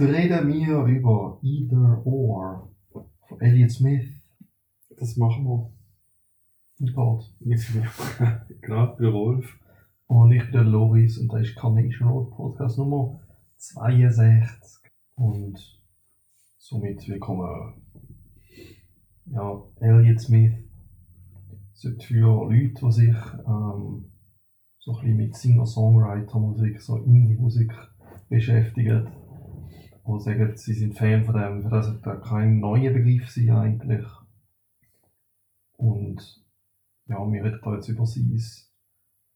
reden wir über Either Or von Elliot Smith. Das machen wir. Import. Mit genau, bei Rolf. Und ich bin der Loris und das ist Carnation Road Podcast Nummer 62. Und somit willkommen. Ja, Elliot Smith sollte für Leute, die sich ähm, so ein bisschen mit Singer-Songwriter-Musik, so Indie-Musik beschäftigen, die sagen, sie sind Fan von dem, für das sollte kein neuer Begriff sein eigentlich. Und ja, wir reden da jetzt über sein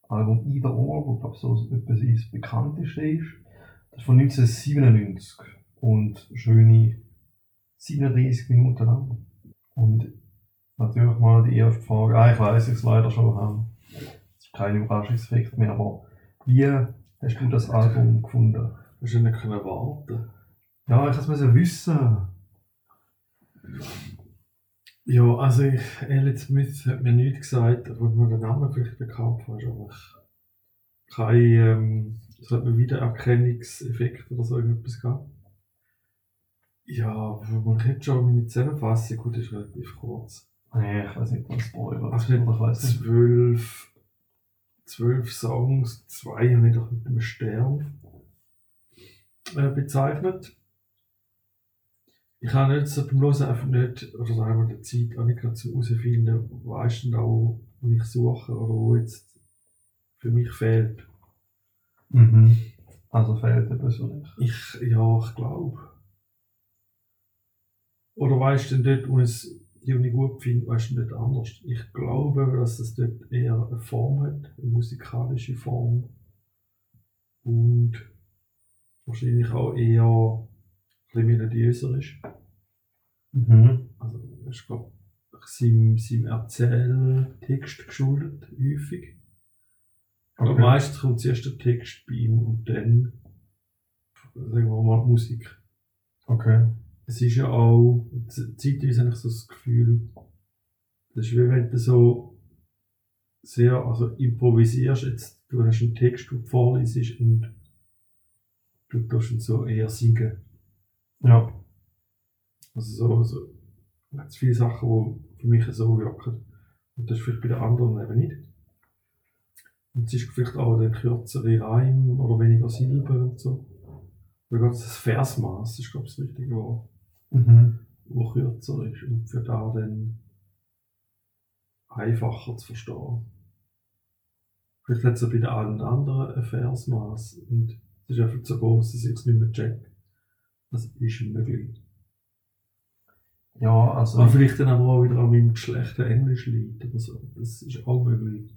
Album Either Or, wo glaube ich so etwas sein bekannteste ist. Das ist von 1997 und schöne 37 Minuten lang. Und natürlich mal die erste Frage, ah, ich weiß es leider schon haben. Das ist kein Überraschungseffekt mehr, aber wie hast du das Album gefunden? Hast du nicht können Ja, ich musste es wissen. Ja, also ich, Elliot Smith hat mir nichts gesagt, wo mir der Name vielleicht bekannt war, aber ich kein, ähm, es hat mir Wiedererkennungseffekt oder so irgendetwas gehabt. Ja, man kennt schon meine Zusammenfassung, gut, ist relativ kurz. Nee, ich weiß nicht, was Spoiler Also ich weiß nicht. zwölf, zwölf Songs, zwei habe ich doch mit einem Stern äh, bezeichnet. Ich habe nicht so beim Hören einfach nicht, oder sagen wir der Zeit, auch nicht gerade zum herausfinden, wo ist denn da, wo ich suche oder wo jetzt für mich fehlt. Mhm. Also fehlt etwas für dich. Ich, ja, ich glaube. Oder weißt du denn dort, wo es die ich gut finde, weißt du dort anders? Ich glaube, dass es dort eher eine Form hat, eine musikalische Form. Und wahrscheinlich auch eher bisschen melodiöser ist. Mhm. Also, ist, glaube ich, seinem, seinem Erzähltext geschuldet, häufig. Aber Okay. meistens kommt zuerst der Text bei ihm und dann, sagen wir mal, die Musik. Okay. Es ist ja auch, zeitweise habe ich so das Gefühl, das ist wie wenn du so sehr, also improvisierst, jetzt, du hast einen Text, du vorliest und du tust ihn so eher singen. Ja. Also so, so, ganz viele Sachen, die für mich so wirken. Und das ist vielleicht bei den anderen eben nicht. Und es ist vielleicht auch der kürzere Reim oder weniger Silben und so. Oder gerade das Versmaß ist, glaube ich, das richtige Wort Mhm. wo kürzer ist und für da dann einfacher zu verstehen. Vielleicht hat es ja bei den allen anderen ein Versmaß und es ist einfach so groß, dass ich es nicht mehr check. Das ist möglich. Ja, also. Aber vielleicht dann auch wieder an meinem schlechten Englisch liegt oder so. Das ist auch möglich.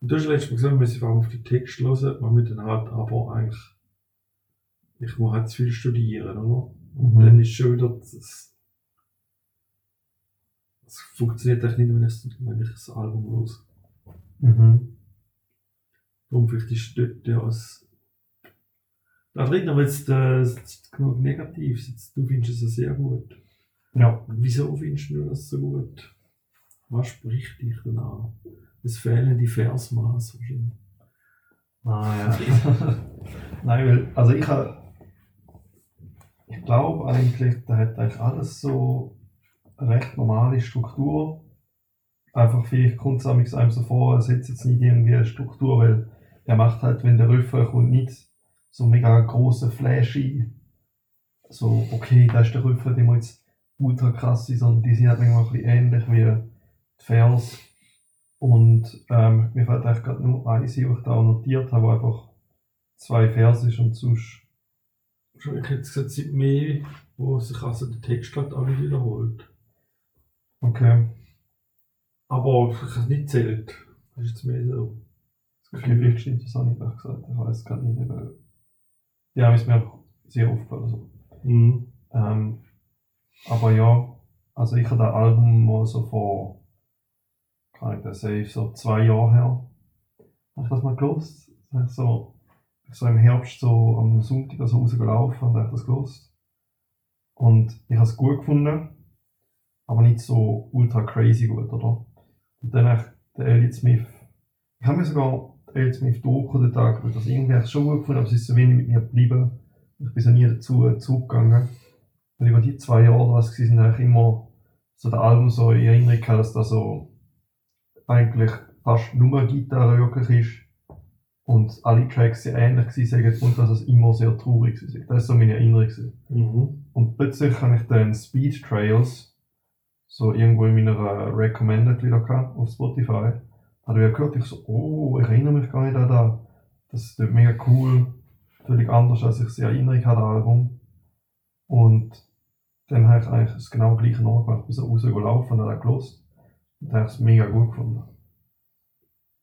Und du hast letztes Mal gesagt, wir müssen vor allem auf die Texte hören, weil wir dann halt aber eigentlich, ich muss halt zu viel studieren, oder? Und Mhm. dann ist schon wieder das. Es funktioniert echt nicht, wenn ich, wenn ich das Album los. Mhm. Darum vielleicht ist dort ja als. Da drin aber jetzt äh, ist genug Negatives. Jetzt, du findest es ja sehr gut. Ja. Wieso findest du das so gut? Was spricht dich denn an? Es fehlen die Versmaß wahrscheinlich. Ah, ja. Nein, weil, also ich habe. Ich glaube eigentlich, da hat eigentlich alles so eine recht normale Struktur. Einfach vielleicht kommt es einem so vor, es hat jetzt nicht irgendwie eine Struktur, weil der macht halt, wenn der Refrain kommt, nicht so mega große Flashy. So, okay, da ist der Refrain, der muss jetzt ultra krass sein, sondern die sind halt manchmal ein bisschen ähnlich wie die Vers. Und ähm, mir fällt eigentlich gerade nur eins, ein, was ich da auch notiert habe, wo einfach zwei Verse ist und sonst. Ich hätte gesagt, es sind mehr, wo sich also der Text halt auch nicht wiederholt. Okay, Aber ich habe es nicht zählt. Das ist jetzt mehr so. Das okay vielleicht stimmt das auch nicht, ich gesagt habe. Ich weiß gerade nicht. Aber ja, ist mir einfach sehr aufgefallen. Also. Mhm. Ähm, aber ja, also ich habe das Album mal so vor, kann ich das sagen, so zwei Jahren her, habe ich das mal gelost. So, so im Herbst so am Sonntag also rausgelaufen und habe das gelost. Und ich habe es gut gefunden, aber nicht so ultra crazy gut, oder? Und dann habe ich den Elliot Smith, ich habe mir sogar den Elliot Smith Doku den Tag, weil das irgendwie schon gut gefunden, aber es ist so wenig mit mir geblieben. Ich bin so nie dazu zugegangen. Und über die zwei Jahre, was gewesen sind, eigentlich immer so der Album so in Erinnerung gehabt, dass da so eigentlich fast nur Gitarre wirklich ist. Und alle Tracks sehr ähnlich sind und dass es immer sehr traurig war. Das ist so meine Erinnerung. Mhm. Und plötzlich habe ich dann Speed Trails so irgendwo in meiner Recommended wieder gehabt, auf Spotify. Habe ich gehört, ich so, oh, ich erinnere mich gar nicht an das. Das ist mega cool. Völlig anders, als ich sie in Erinnerung hatte, das Album. Und dann habe ich eigentlich das genau gleiche nachgemacht, bis rausgelaufen und habe gelost. Und habe ich es mega gut gefunden.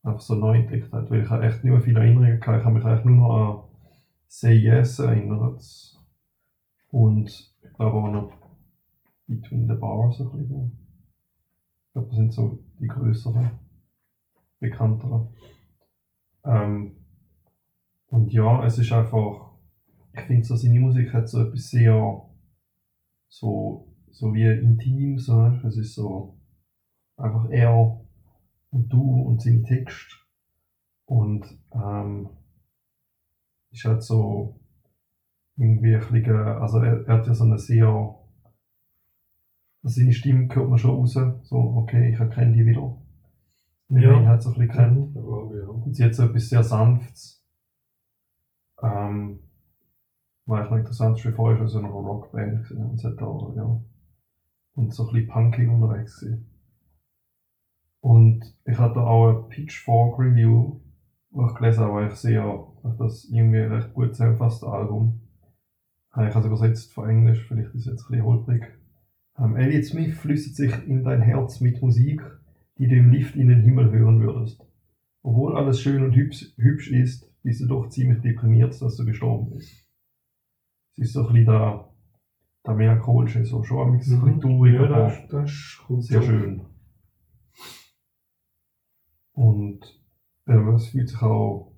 Einfach so neu entdeckt hat, weil ich habe echt nicht mehr viele Erinnerungen gehabt. Ich habe mich eigentlich nur noch an Say Yes erinnert. Und ich glaube auch noch Between the Bars ein bisschen. Ich glaube, das sind so die größeren, bekannteren. Ähm, und ja, es ist einfach, ich finde so seine Musik hat so etwas sehr, so, so wie intim, so, du? es ist so einfach er und du und seine Texte. Und ähm, ist halt so irgendwie ein bisschen, also er, er hat ja so eine sehr, also seine Stimme hört man schon raus, so, okay, ich erkenne die wieder. Wenn Ja. man ihn halt so ein bisschen kennt. Ja, ja. Und sie hat so etwas sehr Sanftes. Ähm, war echt noch interessant, schon vorher schon so eine Rockband gesehen und sie hat da, ja. Und so ein bisschen punkig unterwegs gewesen. Und ich hatte auch eine Pitchfork Review, wo ich gelesen habe, weil ich sehr, weil das irgendwie recht gut zusammenfasst, das Album. Habe ich also übersetzt von Englisch, vielleicht ist es jetzt ein bisschen holprig. Ähm, Elliot Smith flüstert sich in dein Herz mit Musik, die du im Lift in den Himmel hören würdest. Obwohl alles schön und hübsch, ist, bist du doch ziemlich deprimiert, dass du gestorben bist. Es ist so ein bisschen der, der melancholische, so schon ein bisschen Mhm. traurig, Ja, aber das, das sehr schön. Und ja, es fühlt sich auch,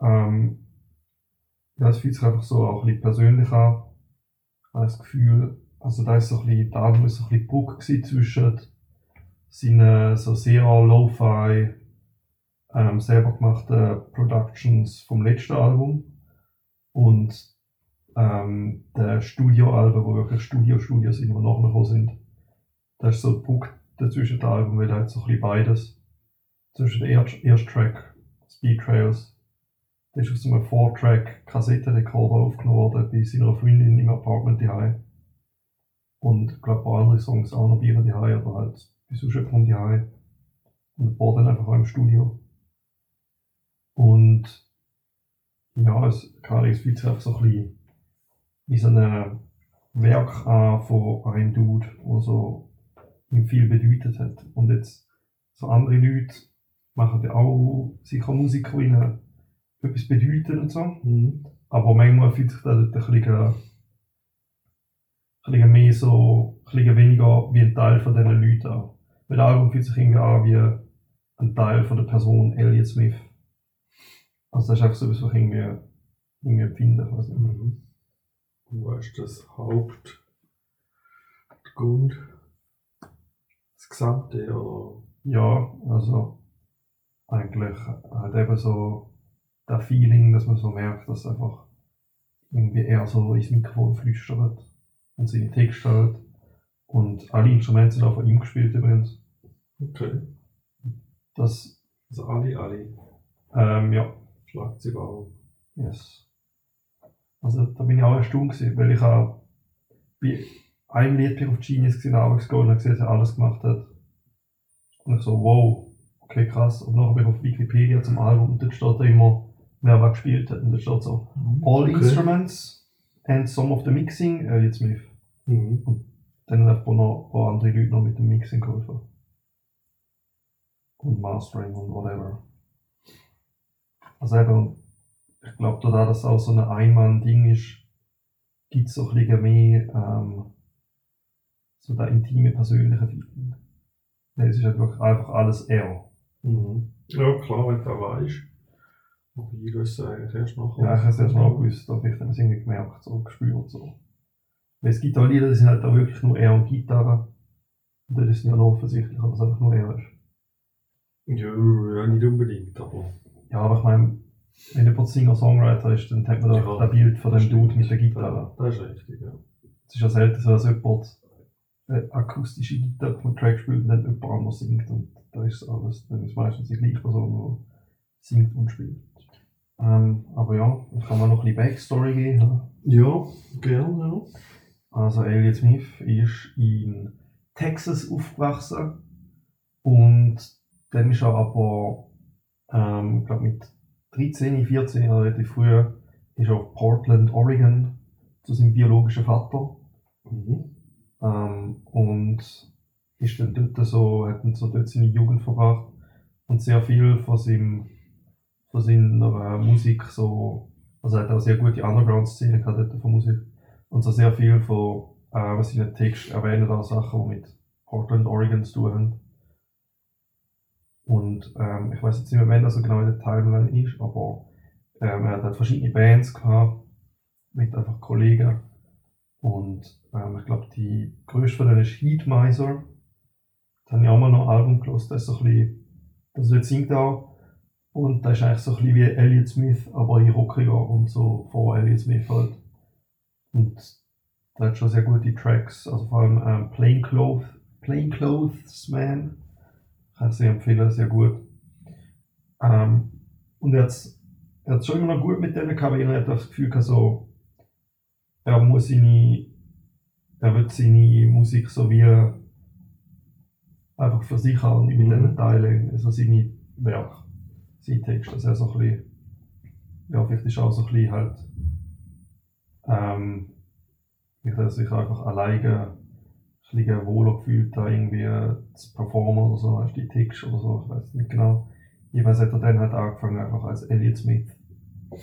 ähm, ja, es fühlt sich einfach so auch ein bisschen persönlich an. Ich habe das Gefühl, also da ist so ein bisschen, Album ist so ein bisschen Brücke gewesen zwischen seinen so sehr lo-fi, ähm, selber gemachten Productions vom letzten Album und ähm, der Studioalben, wo wirklich Studio-Studios die nachher sind. Das ist so ein Punkt dazwischen der Alben, weil da hat so ein bisschen beides. Zwischen der ersten erste Track, Speed Trails, der ist auf so einem 4-Track Kassettenrekorder aufgenommen worden bei seiner Freundin im Apartment daheim. Und ich glaube, paar andere Songs auch noch bei ihr daheim oder halt bei sonst jemandem daheim. Und ein paar dann einfach auch im Studio. Und ja, es, es fühlt sich einfach so ein bisschen wie so ein Werk an von einem Dude, der so ihm viel bedeutet hat. Und jetzt so andere Leute machen ja auch sicher Musik, die ihnen etwas bedeutet und so. Mhm. Aber manchmal fühlt sich das dort ein bisschen, ein bisschen mehr so, ein bisschen weniger wie ein Teil von diesen Leuten an. Weil das Album fühlt sich irgendwie an wie ein Teil von der Person Elliot Smith. Also das ist einfach so etwas, was ich irgendwie, irgendwie empfinde. Ich weiß nicht. Mhm. Was ist das Haupt, der Grund, das Gesamte, oder? Ja, also eigentlich halt eben so das Feeling, dass man so merkt, dass einfach irgendwie er so ins Mikrofon flüstert und seine Texte halt. Und alle Instrumente sind auch von ihm gespielt übrigens. Okay. Das, Also alle, alle. ähm, ja, Schlagzeug auch. yes. Also da bin ich auch erstaunt gewesen, weil ich auch bei einem Lied bin ich auf Genius gesehen, Gold, und gesehen, dass er alles gemacht hat. Und ich so, wow, okay, krass. Und nachher bin ich auf Wikipedia zum Album und dort steht da immer, wer was gespielt hat. Und dort steht so, All Okay. Instruments and some of the mixing, Elliot Smith. Mhm. Dann hat einfach noch ein paar andere Leute noch mit dem Mixing geholfen. Und Mastering und whatever. Also eben, ich glaube, da das auch so ein Einmann-Ding ist, gibt es so ein bisschen mehr ähm, so der intime, persönliche Feeling. Weil es ist halt wirklich einfach alles er. Mhm. Ja, klar, wenn du das weißt. Wobei, hast es eigentlich erst noch. Ja, ich habe es erst mal gewusst, aber ich habe es irgendwie gemerkt, so gespürt. So. Weil es gibt auch Lieder, die sind halt auch wirklich nur er und Gitarre. Und das ist ja noch offensichtlich, dass es einfach nur er ist. Ja, ja, nicht unbedingt, aber. Ja, aber ich meine, wenn jemand Singer-Songwriter ist, dann hat man da Ja, das Bild von dem Dude mit der Gitarre. Das ist richtig, ja. Es ist ja selten so, dass jemand eine akustische Gitarre auf einem Track spielt und dann jemand anders singt. Und da ist es alles. Dann ist meistens die gleiche Person, die singt und spielt. Ähm, aber ja, ich kann mal noch ein bisschen Backstory geben. Ja, gerne, ja. Also Elliot Smith ist in Texas aufgewachsen und dann ist er aber, ähm, glaube mit 13, 14 oder relativ früh, ist er auf Portland, Oregon zu seinem biologischen Vater Mhm. ähm, und ist dann dort so, hat dann so dort seine Jugend verbracht und sehr viel von seinem, von seiner äh, Musik so, also er hat auch sehr gute Underground-Szene gehabt dort von Musik und so sehr viel von äh, seinen Texten erwähnen auch Sachen, die mit Portland, Oregon zu tun haben. Und ähm, ich weiß jetzt nicht mehr, wann das so genau in der Timeline ist, aber ähm, er hat halt verschiedene Bands gehabt, mit einfach Kollegen. Und ähm, ich glaube, die größte von denen ist Heatmiser. Da habe ich auch mal noch ein Album gehört, das ist so ein bisschen, also jetzt singt auch. Und das ist eigentlich so ein bisschen wie Elliot Smith, aber in rockiger und so vor Elliot Smith halt. Und da hat schon sehr gute Tracks, also vor allem ähm, Plain, Clothes, Plain Clothes Man. Kann ich sehr empfehlen, sehr gut. Ähm, und er hat er hat schon immer noch gut mit denen gehabt, weil er hat das Gefühl gehabt, so, er muss seine, er wird seine Musik so wie einfach für sich haben mit Mhm. denen teilen, also seine Werke, seine Texte, dass er so ein bisschen, ja, vielleicht ist auch so ein bisschen halt, ähm, ich hat sich einfach alleine bisschen wohler gefühlt, da irgendwie zu performen oder so, weißt du, die Texte oder so, ich weiß nicht genau. Jeweils hat er dann halt angefangen, einfach als Elliot Smith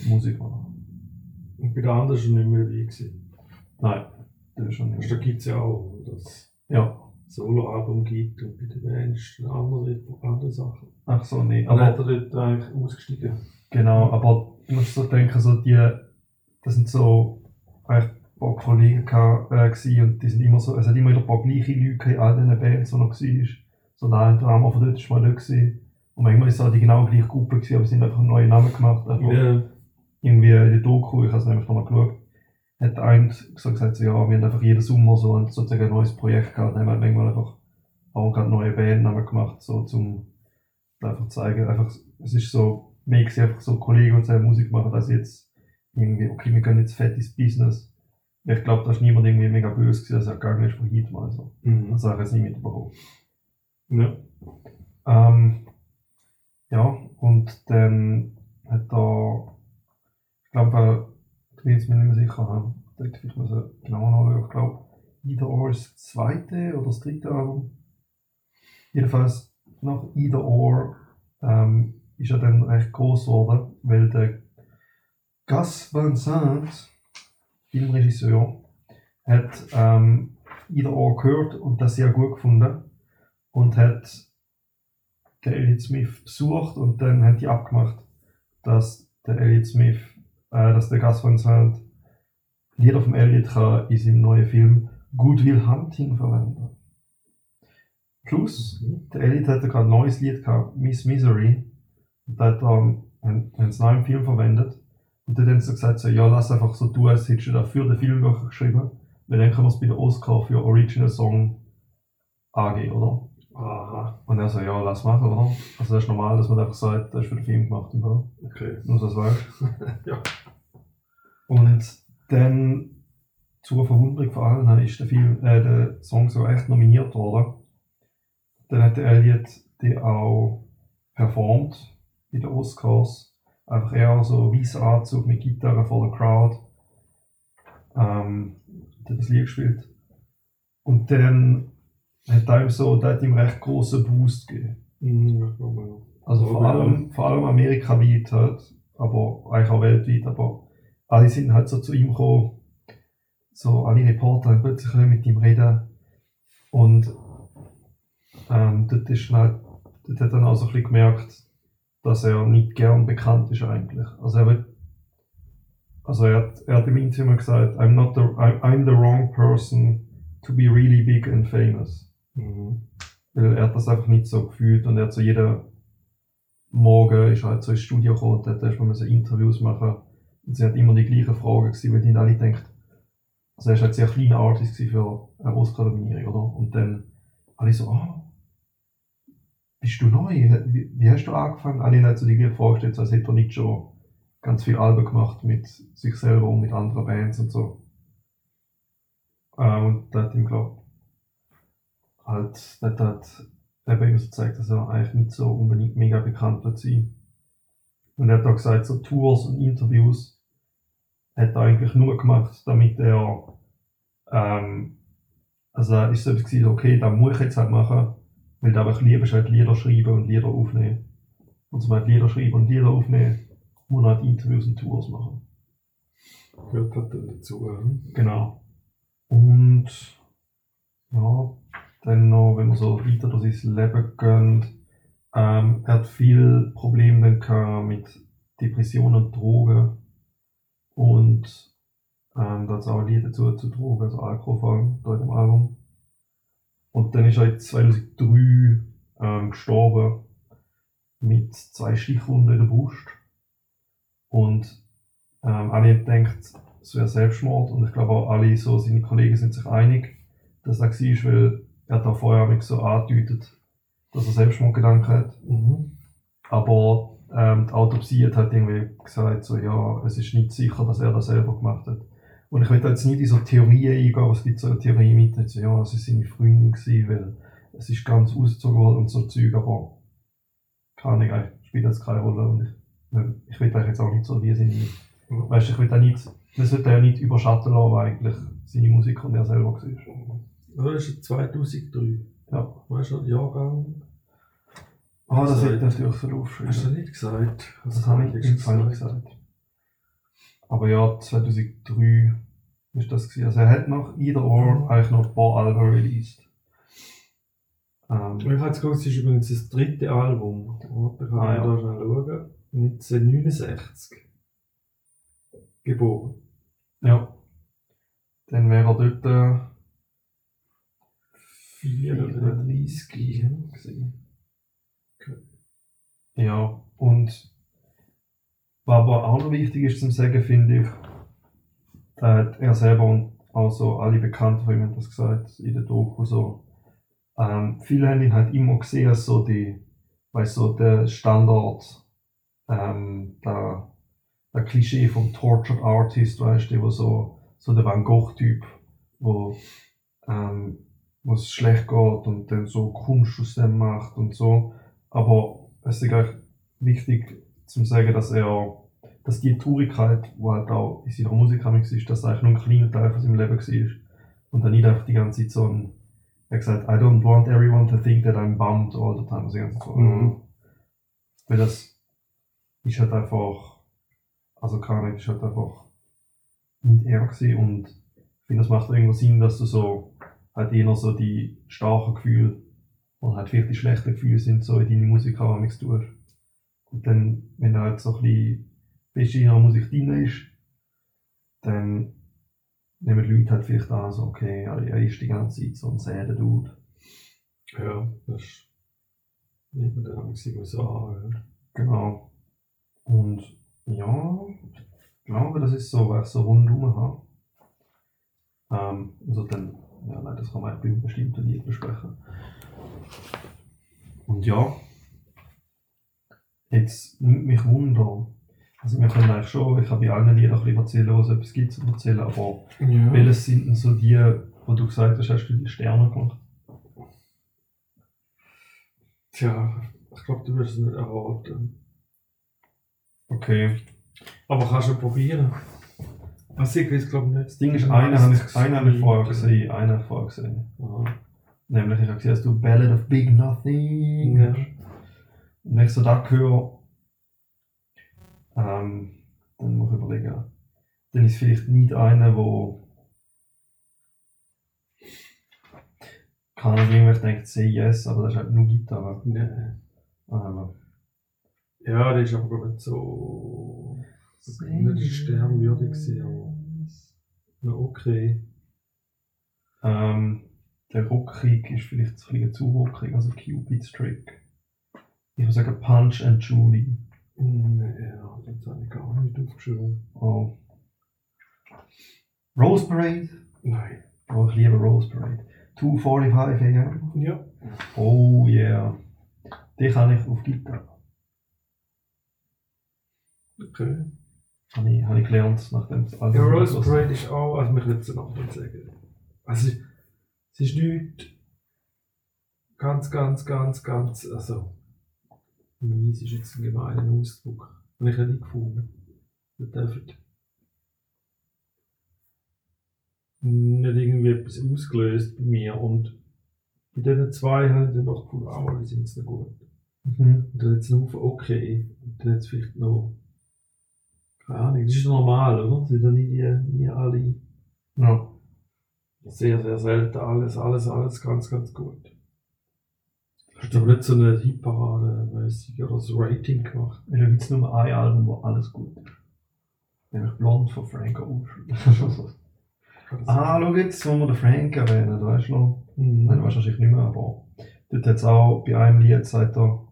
Musik machen. Und bei den anderen er nicht mehr dabei gewesen. Nein, das ist schon Da nicht. gibt es ja auch, dass es Ja, Soloalbum gibt und bei den Bands andere, andere Sachen. ach so, nee. Dann hat Aber, er dort eigentlich ausgestiegen. genau, aber du musst so denken, so die, das sind so eigentlich paar Kollegen gehabt, äh, gewesen und die sind immer so, es hat immer wieder ein paar gleiche Leute in all diesen Bands, die noch war. So der eine Drama von dort ist mal dort gewesen. Und manchmal ist es auch die genau gleiche Gruppe gewesen, aber sie haben einfach einen neuen Namen gemacht. Ja, irgendwie in der Doku, ich habe es nämlich nochmal geschaut, hat der eine so gesagt, so, ja, wir haben einfach jeden Sommer so ein, sozusagen ein neues Projekt gehabt, dann haben wir manchmal einfach auch gerade neue Bandnamen gemacht, so zum einfach zeigen, einfach, es ist so, mehr einfach so Kollegen, die zusammen Musik machen, als jetzt irgendwie, okay, wir gehen jetzt fett ins Business. Ich glaube, da ist niemand irgendwie mega böse gewesen, dass er gegangen ist von Heat mal so. mhm. Das habe ich jetzt nicht mitbekommen. ja. Ähm, ja, und dann hat er, ich glaube, ich bin jetzt mir nicht mehr sicher, hm, dort ich muss genau nachschauen, ich glaube, Either Or ist das zweite oder das dritte Album. Jedenfalls nach Either Or ähm, ist er dann recht groß geworden, weil der Gus Van Sant, Filmregisseur, hat ähm, Either Or gehört und das sehr gut gefunden und hat der Elliot Smith besucht und dann haben die abgemacht, dass der Elliot Smith, äh, dass der Gus Van Sant Lieder vom Elliot kann in seinem neuen Film Good Will Hunting verwenden. Plus, Mhm. der Elliot hatte gerade ein neues Lied gehabt, Miss Misery. Und da hat er, haben, haben sie im Film verwendet. Und dann haben sie gesagt, so, ja, lass einfach so tun, als hättest du da für den Film geschrieben. Weil dann können wir es bei der Oscar für Original Song angehen, oder? Aha, Und er so, ja, lass machen, oder? Also das ist normal, dass man einfach sagt, das ist für den Film gemacht. Und so. okay. Nur so das weißt. Ja. Und dann, zur Verwunderung von allen, ist der, Film, äh, der Song so echt nominiert worden. Dann hat der Elliot die auch performt bei den Oscars. Einfach eher so weißer Anzug mit Gitarre vor der Crowd. Ähm, hat das Lied gespielt. Und dann hat er ihm so, der hat ihm recht großen Boost gegeben. Mhm. Also vor allem, vor allem amerikaweit halt, aber eigentlich auch weltweit, aber alle sind halt so zu ihm gekommen, so alle Reporter haben plötzlich mit ihm reden und ähm, dort, ist halt, dort hat er dann auch so ein bisschen gemerkt, dass er nicht gern bekannt ist eigentlich. Also er wird, also er hat, er hat im Interview gesagt, I'm not the, I'm, I'm the wrong person to be really big and famous. Mhm. Weil er hat das einfach nicht so gefühlt und er hat so jeder, Morgen ist halt so ins Studio gekommen und dort erstmal müssen Interviews machen. Und sie hat immer die gleichen Fragen gewesen, weil die alle denkt, also er ist halt sehr kleiner Artist für eine Oscar-Nominierung, oder? Und dann alle so, ah, bist du neu? Wie, hast du angefangen? Alle haben halt so die gleiche Frage gestellt, so als hätte er nicht schon ganz viel Alben gemacht mit sich selber und mit anderen Bands und so. Ähm, und da hat ihm, glaube halt, das hat eben ihm gezeigt, dass er eigentlich nicht so unbedingt mega bekannt wird sein. Und er hat auch gesagt, so Tours und Interviews hat er eigentlich nur gemacht, damit er, ähm, also ist so etwas gewesen, okay, das muss ich jetzt halt machen, weil du einfach liebst halt Lieder schreiben und Lieder aufnehmen. Und Beispiel Lieder schreiben und Lieder aufnehmen, muss er halt Interviews und Tours machen. Gehört halt dazu. Genau. Und ja, dann noch, wenn wir so weiter durch sein Leben gehen, ähm, er hat viel Probleme dann gehabt mit Depressionen und Drogen. Und ähm, da hat es auch Lieder dazu zu Drogen, also Alkohol vor allem, in dem Album. Und dann ist er jetzt 2003 ähm, gestorben mit zwei Stichwunden in der Brust. Und ähm, alle haben gedacht, es wäre Selbstmord und ich glaube auch alle so, seine Kollegen sind sich einig, dass das war, weil er hat auch vorher so angedeutet, dass er Selbstmordgedanken hat. Mhm. Aber ähm, die Autopsie hat halt irgendwie gesagt, so, ja, es ist nicht sicher, dass er das selber gemacht hat. Und ich will da jetzt nicht in so Theorien eingehen, es gibt so eine Theorie mit, so, ja, es ist seine Freundin gewesen, weil es ist ganz ausgezogen worden und so Zeug, aber keine Ahnung, eigentlich spielt das keine Rolle und ich, ich will eigentlich jetzt auch nicht so wie seine, weißt du, ich will da nicht, das wird er ja nicht überschatten lassen, weil eigentlich seine Musik und er selber war. Ja, das ist 2003. Ja. Weißt du, Jahrgang? Ah, das Also, hätte ich natürlich so Hast du nicht gesagt? Das habe ich im Fall nicht gesagt. Aber ja, 2003 ist das gewesen. Also er hat nach Either Or eigentlich noch ein paar Alben released. Ähm, Ich habe jetzt geguckt, es ist übrigens das dritte Album. Warte, Ich kann Ah, ja. da schnell schauen. 1969. Geboren. ja. Dann wäre er dort äh, 34. 34 gewesen. Ja, und was aber auch noch wichtig ist zum Sagen, finde ich, da hat er selber und auch so alle Bekannten von ihm haben das gesagt in der Doku so. Ähm, viele haben ihn halt immer gesehen als so die, weißt so der Standard, ähm, der, der Klischee vom Tortured Artist, weißt du, so, so der Van Gogh-Typ, wo ähm, wo es schlecht geht und dann so Kunst aus dem macht und so. Aber es ist eigentlich wichtig zu sagen, dass er, dass die Traurigkeit, die halt auch in seiner Musik ist, dass das eigentlich nur ein kleiner Teil von seinem Leben war. Und dann nicht einfach die ganze Zeit so ein, er hat gesagt, I don't want everyone to think that I'm bummed all the time. Also die ganze Zeit so, Mhm. Weil das ist halt einfach, also keine ist halt einfach nicht er gewesen und ich finde, das macht irgendwo Sinn, dass du so halt eher so die starken Gefühle oder halt vielleicht die schlechten Gefühle sind, so in deine Musik auch nichts tust. Und dann, wenn du halt so ein bisschen in deiner Musik drin ist, dann nehmen die Leute halt vielleicht an, so, okay, er er ist die ganze Zeit so ein säder Dude. Ja, das ist. Nicht mehr der einzige, so. Ja. Genau. Und ja, ich glaube, das ist so, was ich so rundum habe. Ähm, also dann, ja, nein, das kann man bei bestimmten Lied besprechen. Und ja, jetzt nimmt mich Wunder. Also wir können eigentlich schon, ich habe bei allen Liedern ein bisschen erzählen, was es etwas gibt zu erzählen, aber Ja. welches sind denn so die, wo du gesagt hast, hast du die Sterne gemacht? Tja, ich glaube, du wirst es nicht erraten. Okay. Aber kannst du probieren. Also ich weiß glaube nicht. Das Ding ist, einen habe ich, einen habe ich vorher gesehen, einen habe ich vorher gesehen. Aha. Nämlich, ich habe gesehen, dass du Ballad of Big Nothing Ja. Wenn ich so das höre, ähm, dann muss ich überlegen, dann ist vielleicht nicht einer, wo kann ich irgendwie denkt, say yes, aber das ist halt nur Gitarre. Nein. Ähm, Ja, der ist aber glaub ich, nicht so. Nicht sternwürdig gewesen, aber. Na, okay. Ähm, der Rockkrieg ist vielleicht ein bisschen zu rockig, also Cupid's Trick. Ich würde sagen Punch and Judy. Nee, ja, das habe ich gar nicht aufgeschrieben. Oh. Rose Parade. Nein. Oh, ich liebe Rose Parade. 2.45 am. Ja. Oh yeah. Die kann ich auf Gitarre. Okay. Habe ich, habe ich gelernt, nachdem das Album Ja, Rose Parade ist auch, also mich würde es noch nicht sagen. Also, es ist nicht ganz, ganz, ganz, ganz, also, mies ist jetzt ein gemeiner Ausdruck. Habe ich nicht gefunden. Wir dürfen nicht irgendwie etwas ausgelöst bei mir und bei diesen zwei habe ich dann doch gefunden, ah, die sind jetzt noch gut. Mhm. Und dann jetzt noch okay. Und dann jetzt vielleicht noch. Keine Ahnung, das ist normal, oder? Sind ja nie, nie alle. Ja. Sehr, sehr selten alles, alles, alles ganz, ganz gut. Du aber nicht so eine Hitparade-mäßig oder so Rating gemacht? Ich habe jetzt nur ein Album, wo alles gut ist. Nämlich Blond von Frank Ocean. ah, schau jetzt, wo wir den Frank erwähnen, weißt du noch? Mhm. Nein, weißt du wahrscheinlich nicht mehr, aber dort hat es auch bei einem Lied sagt er,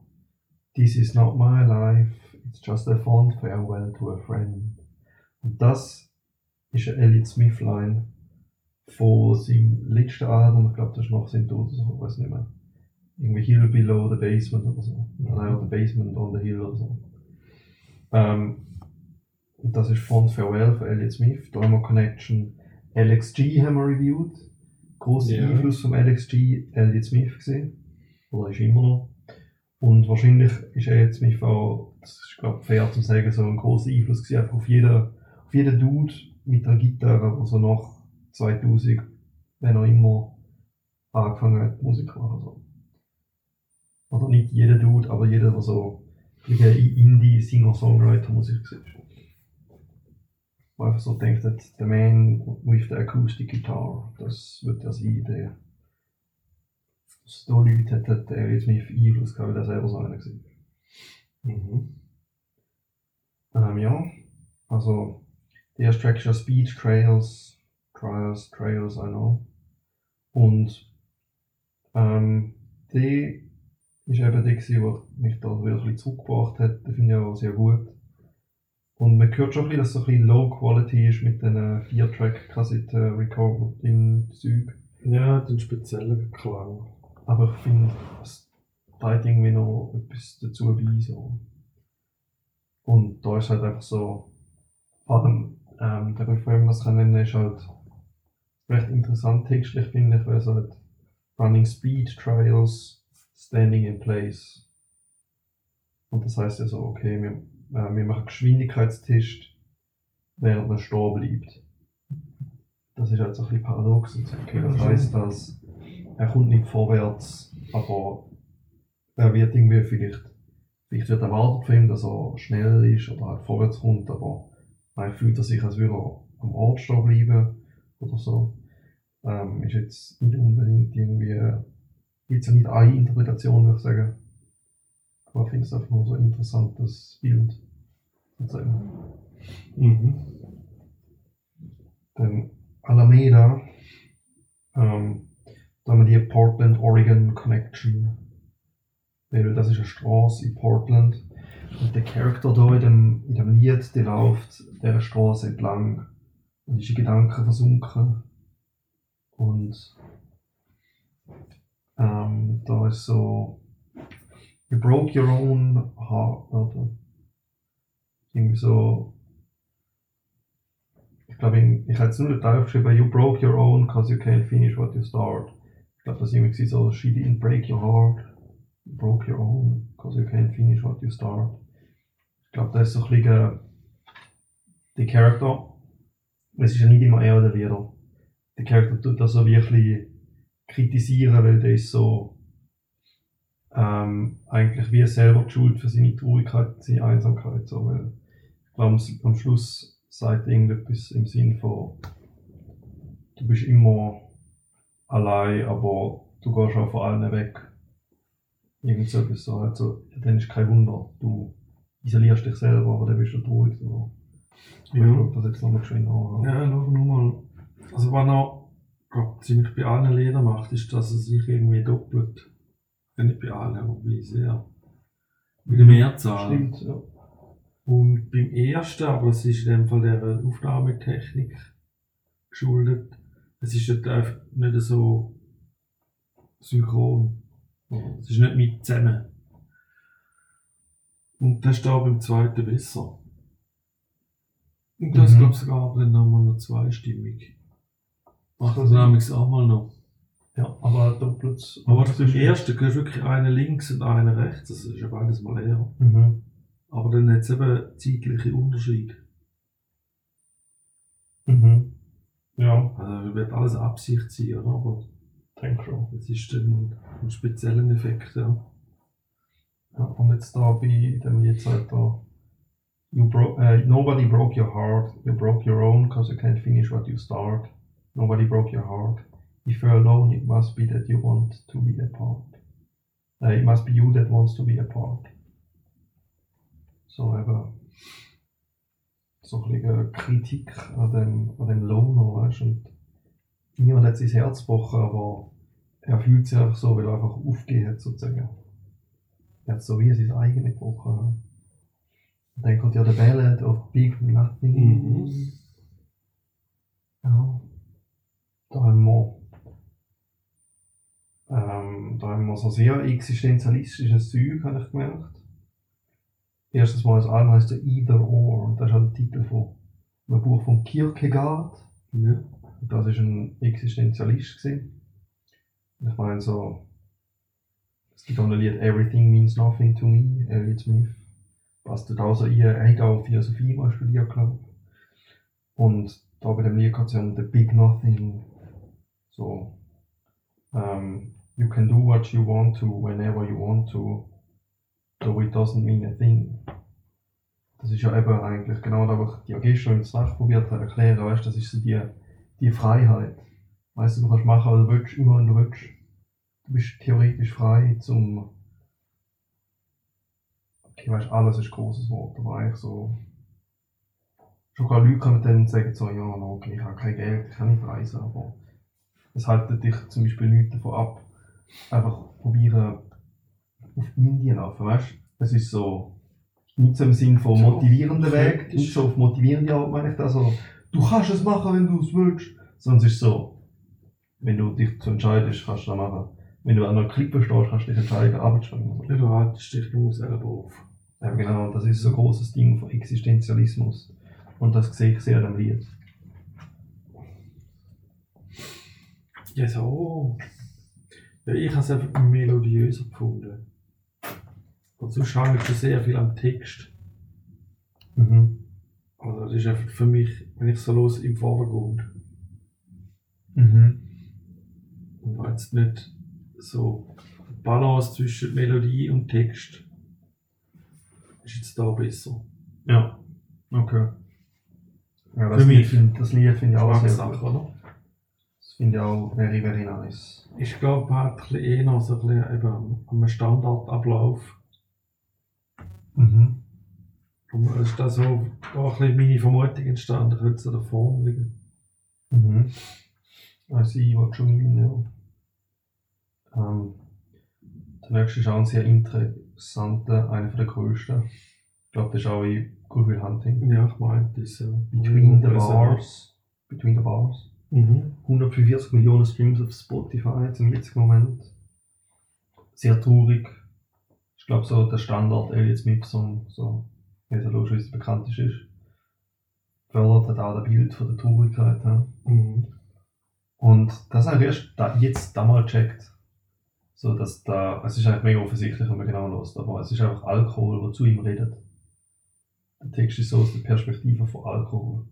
This is not my life, it's just a fond farewell to a friend. Und das ist eine Elliot Smith Line von seinem letzten Album, ich glaube, das ist noch sein Tod ich weiß nicht mehr. Irgendwie Hill Below the Basement oder so. Nein, oder Basement on the Hill oder so. Ähm, das ist Fond Farewell von Elliot Smith, da haben wir Connection. LXG haben wir reviewed. Großer Ja. Einfluss vom LXG Elliot Smith gesehen. Oder ist immer noch. Und wahrscheinlich ist Elliot Smith auch, das ist glaube fair zu sagen, so ein großer Einfluss gewesen, einfach auf jeden, auf jeden Dude mit der Gitarre, also nach 2000, wenn er immer angefangen hat, Musik zu machen. So. Oder nicht jeder Dude, aber jeder, der so ein Indie-Singer-Songwriter-Musik sieht. Wo einfach so denkt, the man with the acoustic guitar, das wird ja sein, der dass da Leute hat, hat er jetzt mich Einfluss gehabt, weil er selber so einer war. Mhm. Ähm, ja, also der erste Track ist ja Speed Trails, Trials, Trails, I know. Und ähm, der ist eben der, gewesen, der mich da wieder ein bisschen zurückgebracht hat. Den finde ich auch sehr gut. Und man hört schon ein bisschen, dass es so ein bisschen Low Quality ist mit diesen 4-Track-Kassetten, Recording-Zeug. Ja, den speziellen Klang. Aber ich finde, es trägt irgendwie noch etwas dazu bei. So. Und da ist halt einfach so, vor allem ähm, der Refrain, was kann nennen, ist halt recht interessant textlich, finde ich, weil es halt Running Speed Trials, Standing in Place. Und das heißt ja so, okay, wir, äh, wir machen Geschwindigkeitstest, während man stehen bleibt. Das ist halt so ein bisschen paradox. Okay, das heißt, dass er kommt nicht vorwärts, aber er wird irgendwie vielleicht, vielleicht wird erwartet von ihm, dass er schnell ist oder halt vorwärts kommt, aber man fühlt er sich, als würde er am Ort stehen bleiben oder so. Ähm, ist jetzt nicht unbedingt irgendwie, gibt es ja nicht eine Interpretation, würde ich sagen. Aber ich finde es einfach nur so ein interessantes Bild. Sozusagen. Mhm. Dann Alameda, ähm, da haben wir die Portland-Oregon Connection. Weil das ist eine Straße in Portland. Und der Charakter da in dem, in dem Lied, der läuft dieser Straße entlang und ist in Gedanken versunken. Und ähm, da ist so You broke your own heart, oder? Irgendwie so ich glaube, ich habe jetzt nur den Teil geschrieben, you broke your own because you can't finish what you start. Ich glaube, das war irgendwie so, she didn't break your heart, you broke your own because you can't finish what you start. Ich glaube, das ist so ein bisschen der Charakter. Es ist ja nicht immer er oder Lieder. Der Charakter tut das so wirklich kritisieren, weil der ist so ähm, eigentlich wie selber die Schuld für seine Traurigkeit, seine Einsamkeit. So, weil ich glaube, am, am Schluss sagt irgendetwas im Sinn von, du bist immer allein, aber du gehst auch von allen weg. Irgend so etwas so, also, dann ist kein Wunder, du isolierst dich selber, aber dann bist du traurig. So. Ich Ja. schaue das jetzt nochmal schön an. Ja, schau nur mal. Also, was er glaub, ziemlich bei allen Liedern macht, ist, dass er sich irgendwie doppelt. Ja, nicht bei allen, aber bei sehr. Mit der Mehrzahl. Stimmt, ja. Und beim ersten, aber es ist in dem Fall der Aufnahmetechnik geschuldet, es ist dort einfach nicht so synchron. Es ist nicht mit zusammen. Und das ist da beim zweiten besser. Und das Mhm. glaube ich sogar dann nochmal noch zweistimmig. Macht das nämlich auch mal noch. Ja, aber doppelt. Aber beim ersten gehört wirklich einer links und einer rechts, das ist ja beides mal leer. Mhm. Aber dann hat es eben zeitliche Unterschiede. Mhm. Ja, Also wird alles Absicht sein, oder? Aber denke schon. das ist dann ein spezieller Effekt, ja. Ja, und jetzt da bei dem Lied sagt er, you bro äh, Nobody broke your heart, you broke your own because you can't finish what you start. Nobody broke your heart. If you're alone, it must be that you want to be apart. Äh, it must be you that wants to be apart. So eben so ein bisschen Kritik an dem, an dem Loner, weißt du? Und niemand hat sein Herz gebrochen, aber er fühlt sich einfach so, weil er einfach aufgegeben hat, sozusagen. Er hat so wie sein eigenes gebrochen. Und dann kommt ja der Ballad of Big Nothing. Mhm. Ja. Da haben wir, ähm, wir so sehr existenzialistisches Zeug, habe ich gemerkt. Erstes Mal das Album heißt ja Either Or und das ist auch der Titel von einem Buch von Kierkegaard. Ja. Und das ist ein Existenzialist gewesen. Ich meine so, es gibt auch ein Lied Everything Means Nothing to Me, Elliot Smith. Passt dort auch so ein, er hat auch Philosophie mal studiert, glaube ich. Und da bei dem Lied geht es ja um The Big Nothing. So, ähm, you can do what you want to, whenever you want to, though it doesn't mean a thing. Das ist ja eben eigentlich genau das, was ich dir gestern der Nacht probiert habe erklären, weißt, das ist so die, die Freiheit. Weißt du, du kannst machen, was du willst, immer wenn du willst. Du bist theoretisch frei zum. Okay, weißt alles ist ein großes Wort, aber eigentlich so. Schon gar Leute kommen dann und sagen so, ja, okay, ich habe kein Geld, ich kann nicht reisen, aber es haltet dich zum Beispiel nicht davon ab, einfach probieren auf Indien laufen, weißt du? Es ist so, nicht so im Sinn von motivierenden Weg, nicht so auf motivierende Art, meine ich das, so, du kannst es machen, wenn du es willst, sondern es ist so, wenn du dich zu entscheidest, kannst du das machen. Wenn du an einer Klippe stehst, kannst du dich entscheiden, abzuspringen. Ja, du haltest dich nur selber auf. Ja, genau, das ist so ein großes Ding von Existenzialismus. Und das sehe ich sehr dem Lied. Ja, so. Ja, ich habe es einfach melodiöser gefunden. Und sonst hängt schon sehr viel am Text. Mhm. Also das ist einfach für mich, wenn ich so los im Vordergrund. Mhm. Und habe jetzt nicht so Balance zwischen Melodie und Text. Ist jetzt da besser. Ja, okay. Ja, Für das, mich. Lied, das Lied finde ich auch sehr gut. oder? Finde ich auch very, very nice. Ich glaube, man hat eher noch so ein bisschen eben am- am Standardablauf. Mhm. Und ist da so da ein bisschen meine Vermutung entstanden, könnte es an der Form liegen. Mhm. I see what you mean, ja. Ähm, der nächste ist auch ein sehr interessanter, einer der größten. Ich glaube, das ist auch in Good Will Hunting. Ja, ich meinte das. Ja. Between the Bars. Between the Bars. Mhm. 145 Millionen Streams auf Spotify zum jetzigen Moment. Sehr traurig. Ich glaube, so der Standard Elliot Smith Song, so, wie er logischerweise bekannt ist. Fördert hat auch das Bild von der Traurigkeit. Ja. Mhm. Und das habe ich erst da, jetzt damals gecheckt. So, dass da, es ist eigentlich mega offensichtlich, wenn man genau lässt, aber es ist einfach Alkohol, der zu ihm redet. Der Text ist so aus der Perspektive von Alkohol.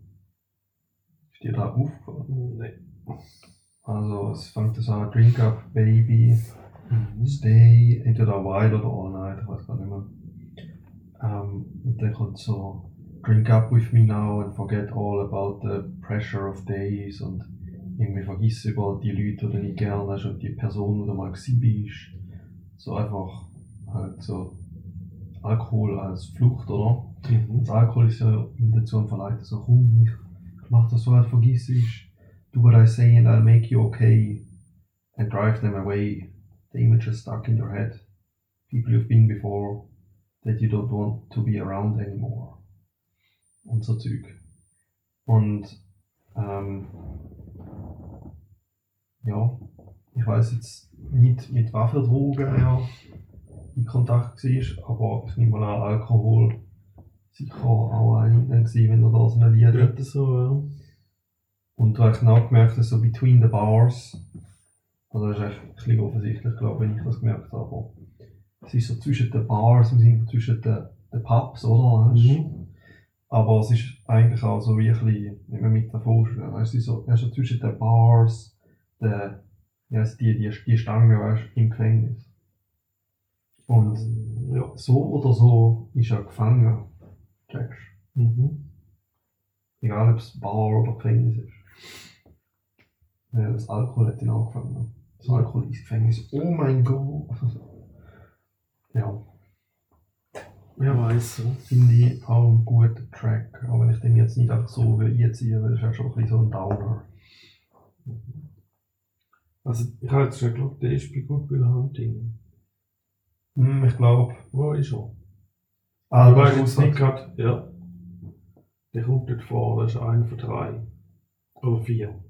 Dir da aufgefallen? Nein. Also, es fängt so an, Drink up, Baby, Mhm. Stay, entweder a while oder all night, ich weiß gar nicht mehr. Ähm, und dann kommt so, Drink up with me now and forget all about the pressure of days und irgendwie vergiss über die Leute, die du nicht gerne hast und die Person, die du mal bist. So einfach halt so Alkohol als Flucht, oder? Mhm. Das Alkohol ist ja ihm dazu verleitet, so komm, ich, ich mach das so, als vergiss ich. Do what I say and I'll make you okay. And drive them away. The images stuck in your head. People you've been before. that you don't want to be around anymore. Und so Zeug. Und ähm, ja, ich weiß jetzt nicht, mit was für Drogen er in Kontakt war, aber ich nehme mal an, Alkohol sicher auch ein gewesen, wenn er da so ein Lied hat. Ja, so, ja. Und du hast genau gemerkt, dass so between the bars, also das ist echt ein bisschen offensichtlich, glaube ich, wenn ich das gemerkt habe, aber es ist so zwischen den Bars, im Sinne zwischen den, den Pubs, oder? Mhm. Aber es ist eigentlich auch so wie ein bisschen, wenn man mit davor steht, weißt du, so, ist so zwischen den Bars, den, ja, also die, die, die Stange, weißt im Gefängnis. Und Ja. so oder so ist er gefangen, checkst Mhm. Egal ob es Bar oder Gefängnis ist. Ja, das Alkohol hat ihn angefangen. Das Alkohol ins Gefängnis. Oh mein Gott! Ja, Wer weiß finde ich auch einen guten Track. Auch wenn ich den jetzt nicht einfach so will einziehen will, das ist ja schon ein bisschen so ein Downer. Also, ich habe jetzt schon geglaubt, der ist bei Good Will Hunting. Hm, ich glaube. Wo ist er? Ah, ich weiß ist jetzt nicht gerade, ja. Der kommt dort vor, das ist einer von drei. Oder vier.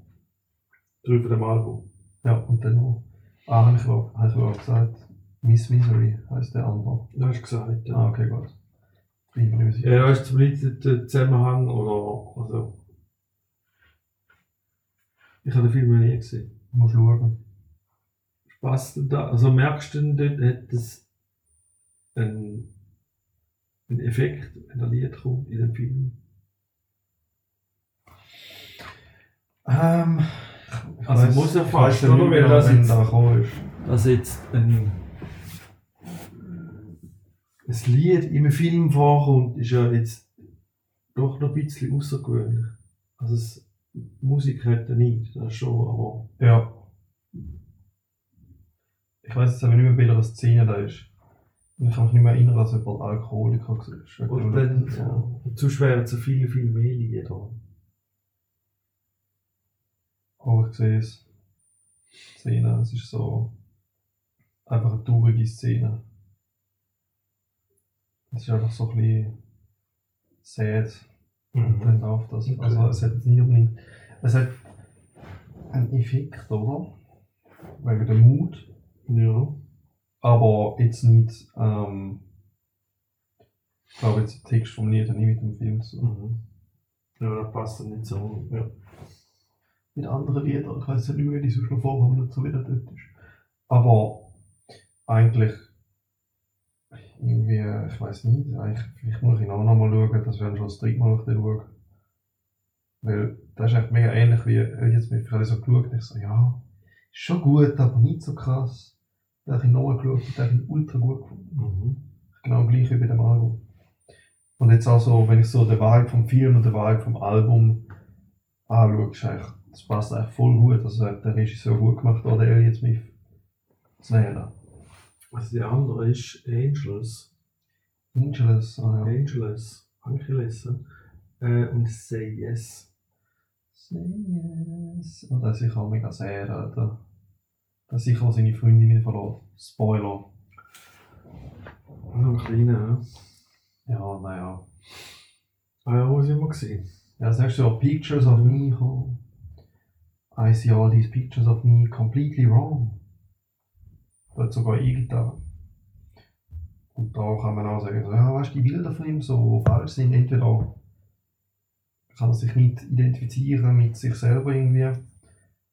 Drei von dem Album. Ja, und dann noch. Ah, habe ich auch, gesagt. Miss Misery heisst der andere. Das hast du gesagt, ja. Ah, okay, gut. Ich bin mir nicht sicher. Ja, weißt du nicht den Zusammenhang oder. Also. Ich habe den Film noch nie gesehen. Du musst schauen. Denn da? Also merkst du denn dort, hat das einen, einen Effekt, wenn ein Lied kommt in dem Film? Ähm. ich Also weiss- muss ich fast, ja oder? mehr, das wenn jetzt- da gekommen ist. Dass jetzt ein, ein Lied in einem Film vorkommt, ist ja jetzt doch noch ein bisschen außergewöhnlich. Also es, Musik hat er nicht, das schon, aber Ja. Ich weiß jetzt aber nicht mehr, welche Szene da ist. Ich kann mich nicht mehr erinnern, dass jemand Alkoholiker war. und dann, ja, sonst wären so viele, viel mehr Lieder. Oh, ich sehe es. Szene, es ist so. Einfach eine traurige Szene. Es ist einfach so ein bisschen. sad. Und dann auf das. Also, es hat nicht unbedingt. Es hat einen Effekt, oder? Wegen dem Mut. Ja. Aber jetzt nicht, ähm, ich glaube jetzt der Text Lied hat nicht mit dem Film zu. Mhm. Ja, das passt dann nicht so. Ja. Mit anderen Liedern, ich weiß nicht mehr, die sonst noch vorkommen und so wieder dort ist. Aber eigentlich, irgendwie, ich weiß nicht, eigentlich, vielleicht muss ich ihn auch noch mal schauen, das wäre schon das dritte Mal, ich den schaue. Weil das ist echt mega ähnlich wie, jetzt bin ich gerade so geschaut ich so, ja, ist schon gut, aber nicht so krass. Da habe ich nochmal geschaut und den habe ich ultra gut gefunden. Mhm. Genau gleich wie bei dem Album. Und jetzt auch so, wenn ich so den Vibe vom Film und den Vibe vom Album anschaue, ist eigentlich, das passt eigentlich voll gut. Also hat der Regisseur gut gemacht, da der Elliot Smith zu wählen. Also die andere ist Angels. Angeles, ah ja. Angeles. Angeles. Äh, und Say Yes. Say yes. Und das ist auch mega sehr, Alter. Das ist sicher, wo seine Freundin verloren. Spoiler. Noch ein kleiner, ja. Ja, naja. Ah ja, wo sind wir gesehen? Ja, das nächste Jahr Pictures of Me gekommen. I see all these pictures of me completely wrong. Da hat sogar E-Gitarre. Und da kann man auch sagen, so, ja, weißt du, die Bilder von ihm so falsch sind. Entweder kann er sich nicht identifizieren mit sich selber irgendwie.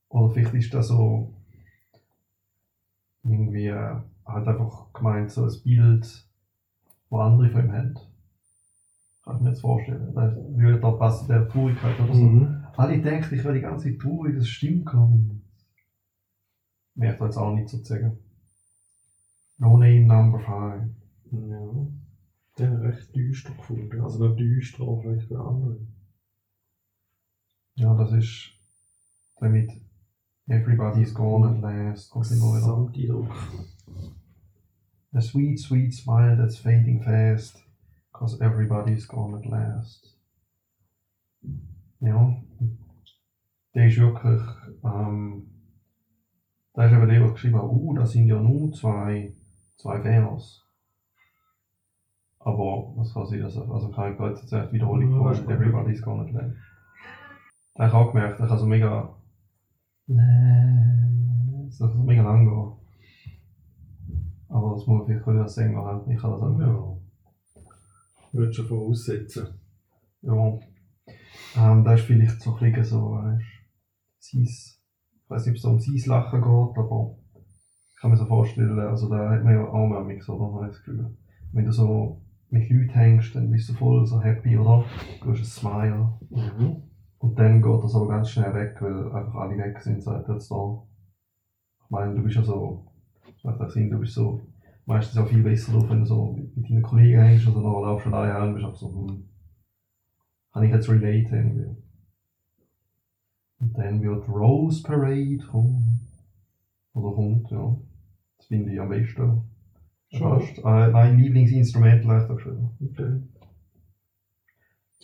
Oder vielleicht ist das so irgendwie äh, halt einfach gemeint, so ein Bild, das andere von ihm haben. Kann ich mir jetzt vorstellen. Das würde da passen der Traurigkeit oder so. Mhm. Alle denken, ich wäre die ganze Zeit traurig, das stimmt gar nicht. Merkt jetzt auch nicht sozusagen. No Name Number 5. Ja. Habe ich recht düster gefunden. Also nicht düster, aber vielleicht für andere. Ja, das ist damit Everybody's Gone at Last. Gesamteindruck. A sweet, sweet smile that's fading fast, cause everybody's gone at last. Ja, der ist wirklich, ähm, da ist eben der, der geschrieben hat, uh, das sind ja nur zwei, zwei Vers. Aber was kann sein, also, also kann ich gerade jetzt Wiederholung Ja, Everybody's Gonna Play. Da habe ich auch gemerkt, ich habe so mega. Nee. Hat so mega lang gehen. Aber das muss man vielleicht können Sänger haben. Ich kann das auch. Ja. Würde schon voraussetzen. Ja. Ähm, da ist vielleicht so ein bisschen so, weißt sein, ich weiß nicht, ob es um sein Lachen geht, aber ich kann mir so vorstellen, also da hat man ja auch manchmal so, habe ich das Gefühl. Wenn du so mit Leuten hängst, dann bist du voll so happy, oder? Du hast ein Smile. Mhm. Und dann geht das aber ganz schnell weg, weil einfach alle weg sind seit jetzt da. Ich meine, du bist ja so, ich auch Sinn, du bist so meistens auch viel besser drauf, wenn du so mit, mit deinen Kollegen hängst oder noch laufst alleine an, bist einfach so, hm, kann ich jetzt relate irgendwie. Und dann wird Rose Parade kommen. Oder kommt, ja. Das finde ich am besten. Schon. Fast. Äh, mein Lieblingsinstrument leicht geschrieben. Okay.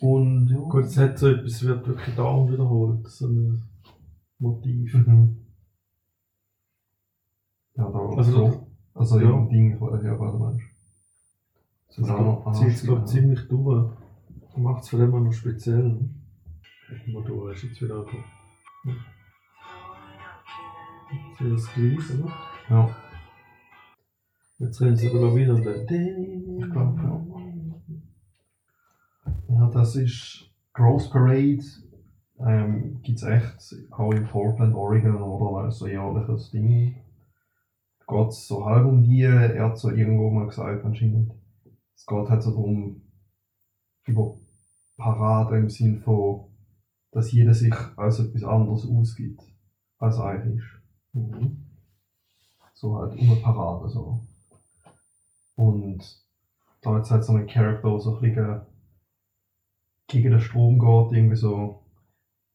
Und ja. Gut, es hat so etwas, wird wirklich dauernd wiederholt. So ein Motiv. Mhm. Ja, da. Also, so, also ja. im Ding, was ja was du meinst. Das ist auch noch zieht es, glaube ziemlich durch. Macht es von dem auch noch speziell. Mal durch, ist jetzt wieder gekommen. Jetzt wieder das Gleiche, oder? Ja. Jetzt rennen sie aber wieder und dann. Ich glaub, ja. Ja, das ist Gross Parade. Ähm, Gibt es echt auch in Portland, Oregon oder so jährliches Ding. Geht so halb um die, er hat so irgendwo mal gesagt anscheinend. Es geht halt so darum, über Parade im Sinn von, dass jeder sich als etwas anderes ausgibt, als er eigentlich ist. Mhm. So halt um eine Parade so. Und da jetzt halt so ein Charakter so ein bisschen gegen den Strom geht, irgendwie so,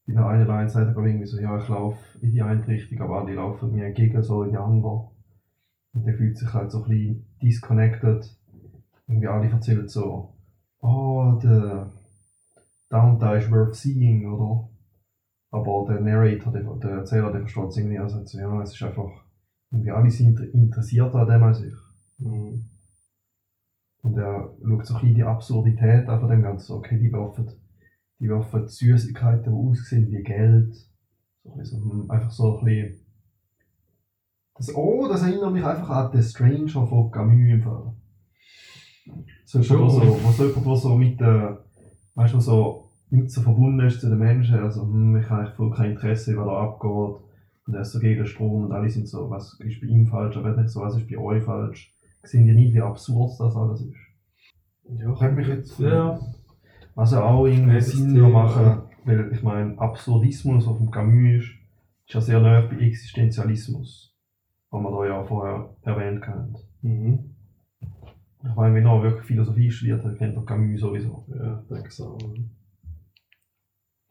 in der einen Line sagt er irgendwie so, ja, ich laufe in die eine Richtung, aber alle laufen mir entgegen, so in die andere. Und der fühlt sich halt so ein bisschen disconnected. Irgendwie alle erzählen so, oh, der Down da ist worth seeing, oder? Aber der Narrator, der, der Erzähler, der versteht es irgendwie, also so, ja, es ist einfach, irgendwie alle sind interessierter an dem als ich. Mhm. Und er schaut so ein bisschen die Absurdität an von dem Ganzen. Okay, die werfen, die werfen Süßigkeiten, die aussehen wie Geld. So ein so, hm, einfach so ein bisschen. Das, oh, das erinnert mich einfach an The Stranger von Camus im Fall. So jemand, Schon. so, wo so jemand, der so mit der, weißt du, so nicht so verbunden ist zu den Menschen. Also, hm, ich habe eigentlich voll kein Interesse, was da abgeht. Und er ist so gegen den Strom und alle sind so, was ist bei ihm falsch, aber nicht so, was ist bei euch falsch. Sehen die nicht, wie absurd das alles ist. Ja, Ich habe mich jetzt. Ja. Was ja auch irgendwie Ja, Sinn machen, weil ich meine, Absurdismus, was vom Camus ist, ist ja sehr nah bei Existenzialismus, was wir da ja vorher erwähnt haben. Mhm. Ich meine, wenn er wirklich Philosophie studiert hat, kennt er Camus sowieso. Ja, ich denke so.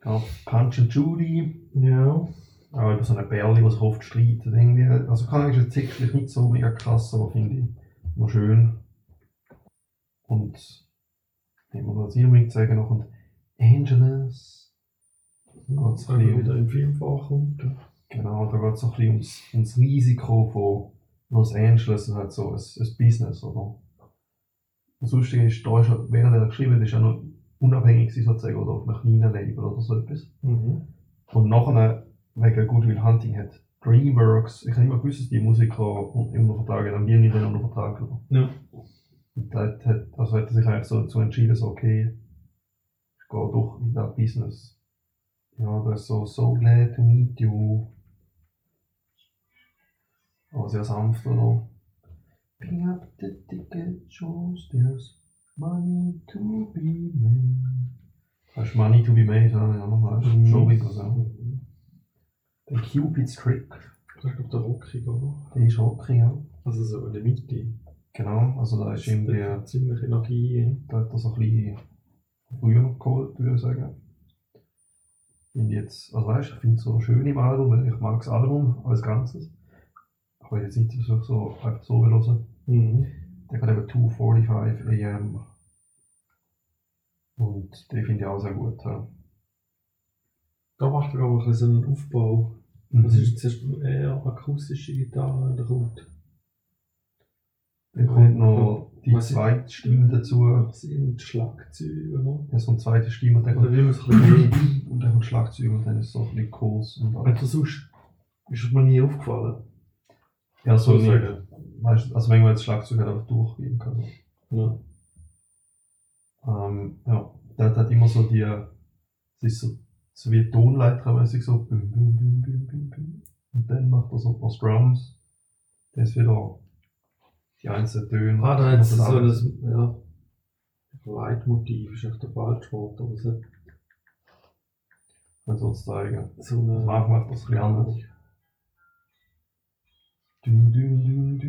Ja, Punch and Judy, Ja. auch über so eine Bärli, die sich oft streitet. Irgendwie. Also kann ich jetzt textlich nicht so mega krass, aber finde ich noch schön. Und ich muss das nicht unbedingt sagen noch. Und Angeles. Ein er bisschen wieder im Film vorkommt. Genau, da geht es ein bisschen ums, ums Risiko von Los Angeles und halt so ein, ein Business, oder? Und das Lustige ist, da ist, er- während er geschrieben hat, ist er noch unabhängig sozusagen, oder auf einem kleinen Label oder so etwas. Mhm. Und nachher, wegen Goodwill Hunting, hat Dreamworks, ich habe immer gewusst, dass die Musiker unter Vertrag haben, die nicht unter Vertrag genommen. Ja. Und da hat, also hat er sich eigentlich so dazu entschieden, so, okay, ich gehe doch in das Business. Ja, das ist so, so glad to meet you. Aber sehr sanft, oder? Picking up the ticket shows there's money to be made. Hast du Money to be made, ja, ja, nochmal, schon wieder so. Der Cupid's Trick, Ich glaube, der Rockig, oder? der ist okay, ja. Also so in der Mitte. Genau, also da ist irgendwie, ziemlich Energie. da hat er so ein bisschen früher geholt, würde ich sagen. Ich jetzt, also weißt du, ich finde es so schön im Album, weil ich mag das Album als Ganzes. Aber jetzt nicht so, so einfach so hören. Mhm. Der hat eben 245 AM. Und den finde ich auch sehr gut. Ja. Da macht er aber so einen Aufbau. Mhm. Das ist zuerst eher akustische Gitarre, der kommt. Dann kommt noch die zweite Stimme dazu. sind Schlagzeuge, oder? Ja, so eine zweite Stimme dann kommt, es ein bisschen und dann kommt Schlagzeug und dann ist so ein bisschen Kurs und Aber sonst ist es mir nie aufgefallen. Ja, so nicht. Weißt, also wenn man jetzt Schlagzeug halt einfach durchgehen kann. Ja. Ähm, ja, der hat immer so die, es ist so, so wie Tonleitermäßig so bim, bim, bim, bim, bim, bim. Und dann macht er so ein paar Drums. Dann ist wieder die einzelnen Töne. Ah, da es Und so das, ja. Leitmotiv ist echt der falsche Wort, aber es hat Kann so zeigen. so eine. Manchmal macht das ein bisschen anders. Dün, dün.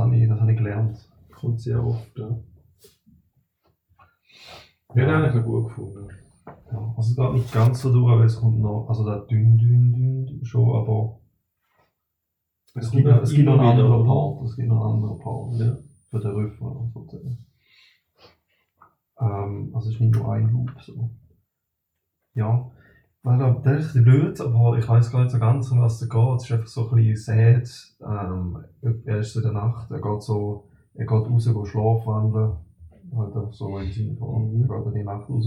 Habe ich, das habe ich gelernt. Kommt sehr oft, ja. Ich hätte eigentlich noch gut gefunden. Ja, also es geht nicht ganz so durch, aber es kommt noch, also der dünn, dünn, dünn schon, aber es, gibt, noch, es gibt noch einen anderen Part, es gibt noch einen anderen Part Ja. für den Refrain sozusagen. Ähm, also es ist nicht nur ein Loop so. Ja, weil der, ist ein blöd, aber ich weiß gar nicht so ganz, um was es geht. Es ist einfach so ein bisschen sad. Ähm, er ist so in der Nacht, er geht so, er geht raus, geht schlafwandeln. Halt einfach so im Sinne von, Mhm. er geht in die Nacht raus.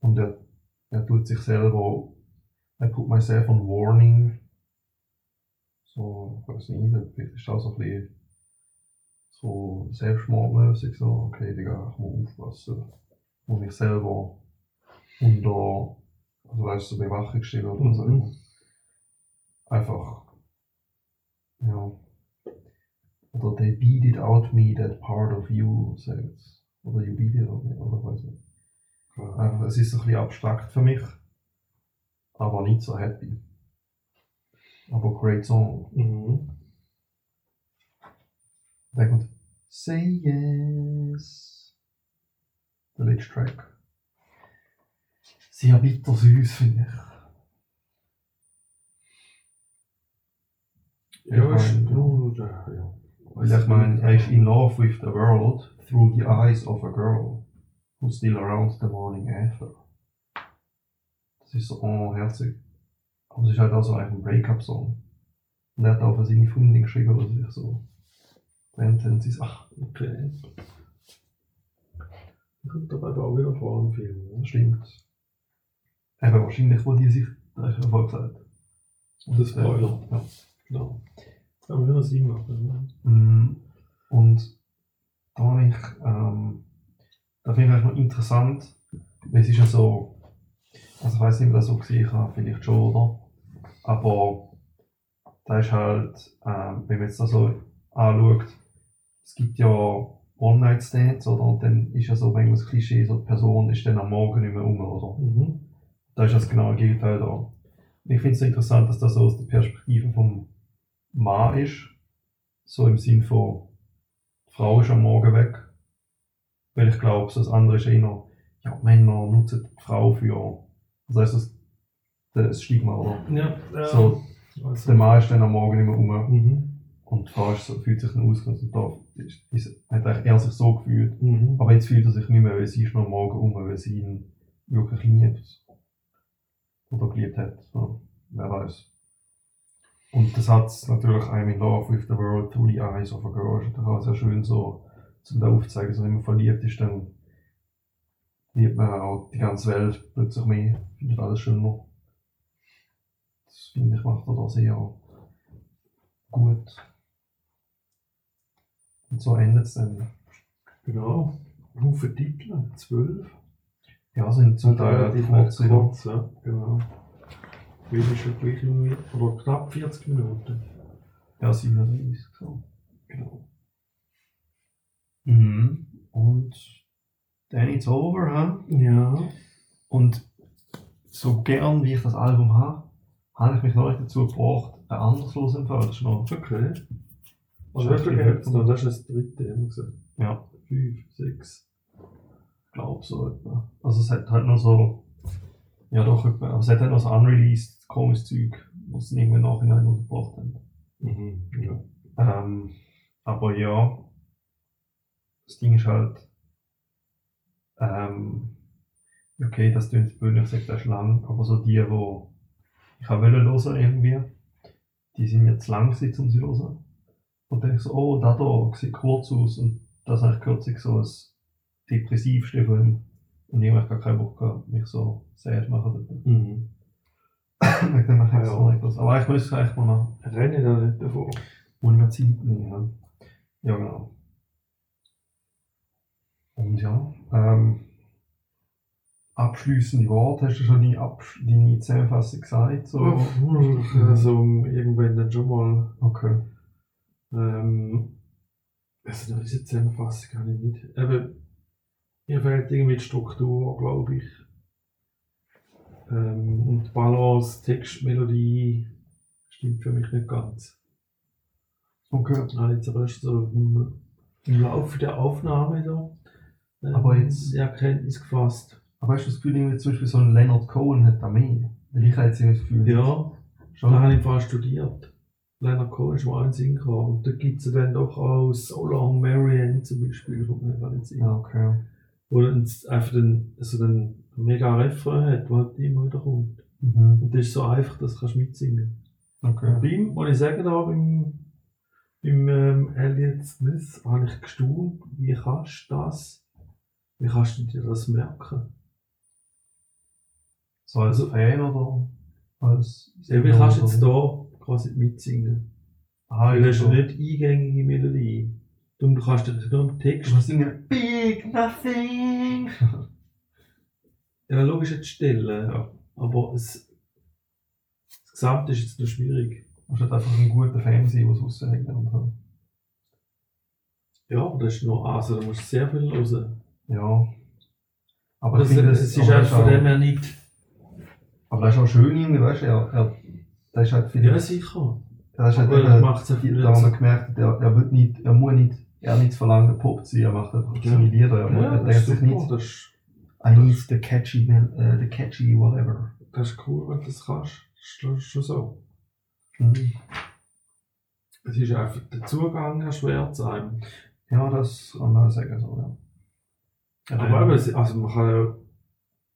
Und er, er tut sich selber, er put myself on warning. So, ich weiß nicht, vielleicht ist das auch so ein bisschen so selbstmordmäßig, so, okay, Digga, ich muss aufpassen. Und mich selber unter, also weißt du, so Bewachung stellen oder so. Mhm. Einfach, ja. Oder they beat it out me, that part of you, sagt Oder you beat it out me, oder weiß nicht. Einfach, es ist so ein bisschen abstrakt für mich, aber nicht so happy. Aber great song. Mhm. Der kommt Say Yes. Der letzte Track. Sehr bitter süß, finde ich. Ja, Ich ist. meine, ja. Weil ich meine, er ist in love with the world through the eyes of a girl who's still around the morning after. Das ist so, oh, herzig. Aber es ist halt auch so ein Breakup-Song. Und er hat auch für seine Freundin geschrieben, oder sich so trennt und sie sagt, ach, Okay. Kommt aber auch wieder vor im Film. das stimmt. Eben wahrscheinlich, wo die sich, da ist ja voll gesagt. Und das Spoiler. Ja. Genau. Aber wir noch Sinn machen. Mm, Und da habe ich, ähm, da finde ich noch interessant, weil es ist ja so, also ich weiß nicht, ob das so gesehen habe, vielleicht schon, oder? Aber da ist halt, ähm, wenn man jetzt das so anschaut, es gibt ja One-Night-Stands, oder? Und dann ist ja so, wenn man das Klischee, so die Person ist dann am Morgen nicht mehr um, oder? Mhm. Da ist das genau das Gegenteil da. Und ich finde es interessant, dass das so aus der Perspektive vom Mann ist. So im Sinn von, die Frau ist am Morgen weg. Weil ich glaube, so das andere ist eher, ja, Männer nutzen die Frau für, das heißt, das, das Stigma, oder? Ja, ja. So, also. der Mann ist dann am Morgen nicht mehr um Mhm. und die Frau ist so, fühlt sich dann ausgenutzt und da hat eigentlich er sich so gefühlt. Mhm. Aber jetzt fühlt er sich nicht mehr, weil sie ist noch am Morgen um, weil sie ihn wirklich liebt. Oder geliebt hat. So, wer weiß. Und der Satz natürlich, I'm in love with the world through the eyes of a girl, ist natürlich auch sehr schön so, zum da aufzuzeigen, so wenn man verliebt ist, dann liebt man auch die ganze Welt plötzlich mehr, findet alles schöner. Das finde ich macht er da sehr gut. Und so endet es dann. Genau. Haufen Titel, zwölf. Ja, sind zum Teil relativ kurz, ja. kurz, ja. Genau. Wie ist schon gleich irgendwie, oder knapp 40 Minuten. Ja, 37, so. Genau. Mhm. Und dann it's over, ha? Ja. Und so gern wie ich das Album habe, habe ich mich noch nicht dazu gebracht, ein anderes losempfehlen. Das ist noch, Okay. Also, Das noch? Das ist das dritte, haben wir gesagt. ja, Fünf, sechs. Glaub so etwa. Also es hat halt noch so, ja doch aber es hat halt noch so unreleased komisches Zeug, was sie irgendwann nachhinein rausgebracht haben. Mhm. Ja. Ähm, aber ja, das Ding ist halt, ähm, okay, das klingt blöd, ich sage, das ist lang, aber so die, wo ich auch hören hören irgendwie, die sind mir zu lang gewesen, um sie zu hören. Und dann denke ich so, oh, da da sieht kurz aus und das habe ich kürzlich so das depressivste von ihm. Und ich habe gar keinen Bock gehabt, mich so sad machen dort. Mhm. Wegen dem mache ich Ja. es noch nicht los. Aber ich muss eigentlich mal noch, Renne da nicht davor. muss ich mir Zeit nehmen. Ja, ja genau. Und ja, ähm, abschließende Worte, hast du schon deine, Absch deine Zusammenfassung gesagt? So? Also irgendwann dann schon mal. Okay. Ähm, also riesige Zusammenfassung habe ich nicht. Eben, mir fehlt irgendwie die Struktur, glaube ich. Ähm, und Balance, Text, Melodie stimmt für mich nicht ganz. Okay. Ich habe jetzt aber erst so im, im Laufe der Aufnahme da ähm, Aber jetzt- die Erkenntnis gefasst. Aber hast du das Gefühl, irgendwie zum Beispiel so ein Leonard Cohen hat da mehr? Weil ich habe jetzt das Gefühl, Ja, schon. da habe ich vorher studiert. Leonard Cohen ist mal ein Sinn gehabt. Und da gibt es dann doch auch So Long Marianne zum Beispiel, kommt mir gar nicht Sinn. Ja, okay. Wo dann einfach den, so einen mega Refrain hat, der halt immer wieder kommt. Mhm. Und das ist so einfach, das kannst du mitsingen. Okay. Und bei ihm, muss ich sagen, da beim, beim ähm, Elliot Smith habe ich gestaunt, wie kannst du das, wie kannst du dir das merken? So als Also- Fan oder als. Ja, wie kannst du jetzt da quasi mitsingen? Ah, Weil ist so. eine nicht eingängige Melodie. Darum du kannst nur im Text. Singen Big Nothing! Ja, logisch jetzt stellen. Ja. Aber es, das Gesamte ist jetzt noch schwierig. Du musst halt einfach ein guter Fan sein, der es raushängt. so. Ja, aber das ist noch, also da musst du sehr viel hören. Ja. Aber Das, finde, es das, ist das von dem her nicht. Aber das ist auch schön irgendwie, weißt du, er, er, das ist halt viel. Ja, sicher. das ist halt Aber er eben, macht die- nicht da haben wir so. gemerkt, er, er wird nicht, er muss nicht, er hat nicht zu verlangen, Pop zu sein, er macht einfach Ja. seine Lieder. Er, Ja, er das denkt ist sich nicht, Das ist, I need the catchy, man, äh, the catchy whatever. das ist cool, wenn du das kannst. Das ist schon so. Mhm. Es ist einfach der Zugang erschwert zu einem. Ja, das kann man sagen, so, ja. Aber eben, es- also man kann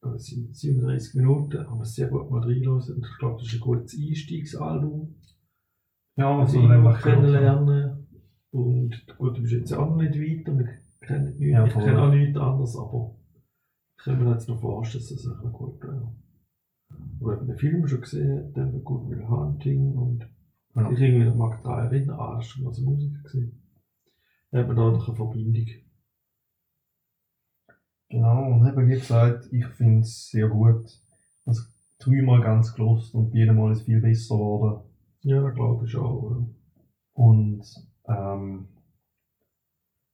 ja, es sind 37 Minuten, aber sehr gut mal reinhören. Und ich glaube, das ist ein gutes Einstiegsalbum. ja, Also so immer einfach kennenlernen. Und gut, du bist jetzt auch noch nicht weit und ich kenne nichts, Ja, ich kenne auch nichts anderes, aber ich kann mir jetzt noch vorstellen, dass das echt noch gut wäre. Und wenn den Film schon gesehen, dann Good Will Hunting und Ja. ich irgendwie mag daran erinnern, ah, das ist schon also Musik gesehen. Da hat man da noch eine Verbindung. Genau, und eben wie gesagt, ich finde es sehr gut. Also dreimal ganz gelost und bei jedem Mal ist es viel besser geworden. Ja, da glaube ich auch. ja. Und ähm,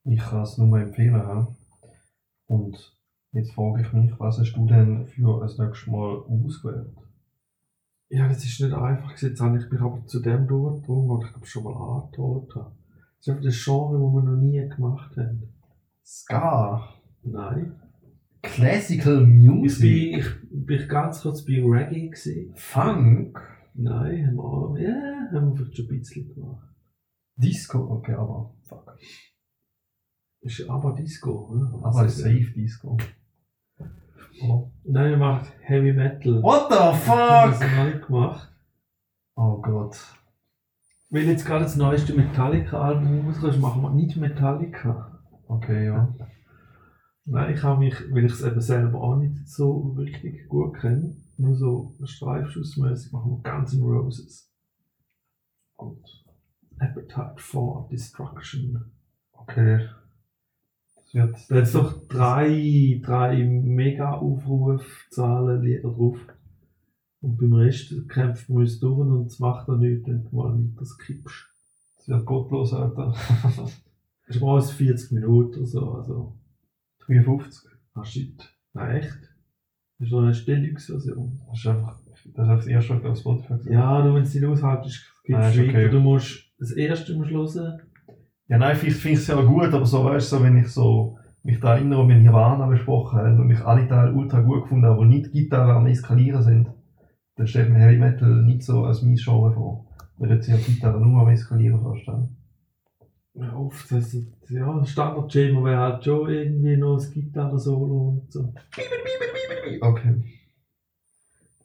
ich kann es nur empfehlen. Ja? Und jetzt frage ich mich, was hast du denn für das nächste Mal ausgewählt? Ja, das ist nicht einfach gewesen. Jetzt habe ich mich aber zu dem durchgedrungen, was ich glaube schon mal angetan habe. Das ist einfach das Genre, das wir noch nie gemacht haben. Ska, Nein. Classical Ich Music, bin, ich bin ganz kurz bei Reggae gesehen. Funk, Nein, haben wir auch, ja, haben wir vielleicht schon ein bisschen gemacht. Disco, okay, aber fuck. Ist aber Disco? Aber Also, Safe Disco. Oh. Nein, wir machen Heavy Metal. What the Das fuck? haben wir nicht gemacht. Oh Gott. Wenn jetzt gerade das neueste Metallica-Album rauskommt, machen wir nicht Metallica. Okay, ja. Nein, ich habe mich, weil ich es eben selber auch nicht so richtig gut kenne, nur so streifschussmäßig machen wir Guns N' Roses. Gut. Appetite for Destruction. Okay. Das wird. Da hat doch drei, drei mega Aufrufzahlen Lieder drauf. Und beim Rest kämpft man uns durch und es macht dann nichts, wenn du mal weiter skippst. Das wird gottlos, Alter. Das ist mal 40 Minuten oder so, also. 53. Ah shit. Nein, echt? Das ist doch eine Deluxe-Version. Das ist einfach. Das ist einfach das erste, was ich auf Spotify habe. Ja, du, wenn es nicht aushältst, gibt es ist weiter. okay. Du musst das erste musst hören. Ja, nein, vielleicht finde ich es ja gut, aber so, weißt du, so, wenn ich so mich da erinnere, wenn wir Nirvana besprochen haben und ich alle Teile ultra gut gefunden habe, die nicht Gitarre am Eskalieren sind, dann stellt mir Heavy Metal nicht so als mein Genre vor. Weil dort sich ja Gitarre nur am Eskalieren vorstellen. Ja, oft, also, ja, Standard-Chamber wäre halt schon irgendwie noch das Gitarre-Solo und so. Okay.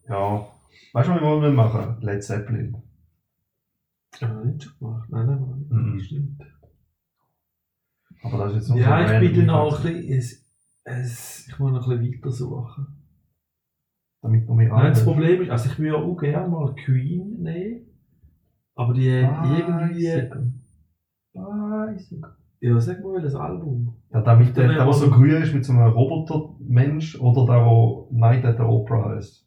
Ja. Weißt du, was wir wollen machen? Led Zeppelin. Ja, nicht schon gemacht. Nein, nein, nein. Mhm. Stimmt. Aber das ist jetzt noch Ja, ich bin dann auch ein bisschen, es, ich muss noch ein bisschen weiter suchen. Damit noch mehr Nein, das Problem ist, also ich würde auch gerne mal Queen nehmen, aber die irgendwie, Bicycle. ja, sag mal welches Album. Ja, der, mit, der, Der der, der so grün ist mit so einem Roboter-Mensch oder der, der Night at the Opera heißt.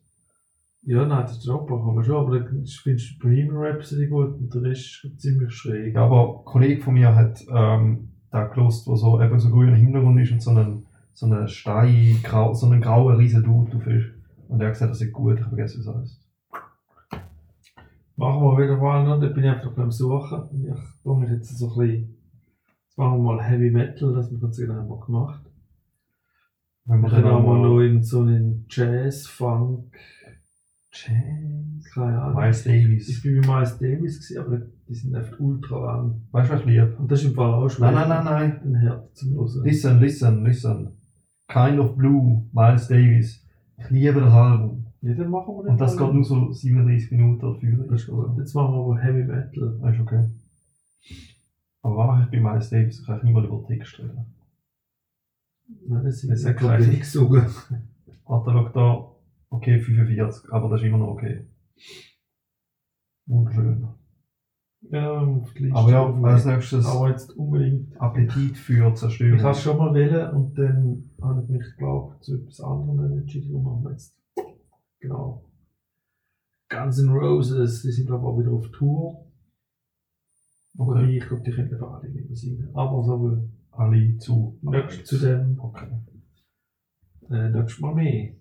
Ja, nein, das ist Opera kann man schon, aber dann findest du Bohemian Rhapsody gut und der Rest ist ziemlich schräg. Ja, aber ein Kollege von mir hat ähm, da gelost, wo so eben so grüner Hintergrund ist und so einen, so einen Stein, grau, so einen grauen riesen Dude drauf ist. Und er hat gesagt, das ist gut, ich habe vergessen, wie es heißt. Machen wir wieder mal noch, da bin ich einfach beim Suchen. Und Ich tue mich jetzt so ein bisschen, jetzt machen wir mal Heavy Metal, das haben wir ganz genau mal gemacht. Wenn Wir dann auch mal noch in so einen Jazz, Funk. Keine Ahnung. Miles Ich Davis. bin bei Miles Davis, gewesen, aber die sind einfach ultra lang. Weißt du, was ich liebe? Und das ist im Fall auch schwer. Nein, nein, nein, nein. Ein Herz zum Hören. Listen, listen, listen. Kind of Blue, Miles Davis. Ich liebe das Album. Ja, dann machen wir Und das mal. geht nur so 37 Minuten oder 35 Das ist gut. Jetzt machen wir aber Heavy Metal. Das ist okay. Aber was mache ich bei Miles Davis? Ich kann niemand über Text reden. Nein, das Das ist ja wenig gesungen. Warte, schau da. Okay, 45, aber das ist immer noch okay. Wunderschön. Ja, auf die Liste. Aber ja, als nächstes Aber jetzt unbedingt. Appetit für Zerstörung. Ich habe es schon mal wählen und dann habe ich mich, glaube ich, zu etwas anderem entschieden. Darum machen wir jetzt. Genau. Guns N' Roses, die sind, glaube ich, auch wieder auf Tour. Okay. ich glaube, die können einfach alle nicht mehr singen. Aber so viel. Alle zu. Nächstes zu dem. Okay. Äh, nächstes Mal mehr.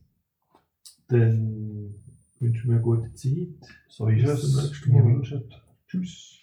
Dann wünsche mir eine gute Zeit. So ist Bis es. zum nächsten Mal. Tschüss.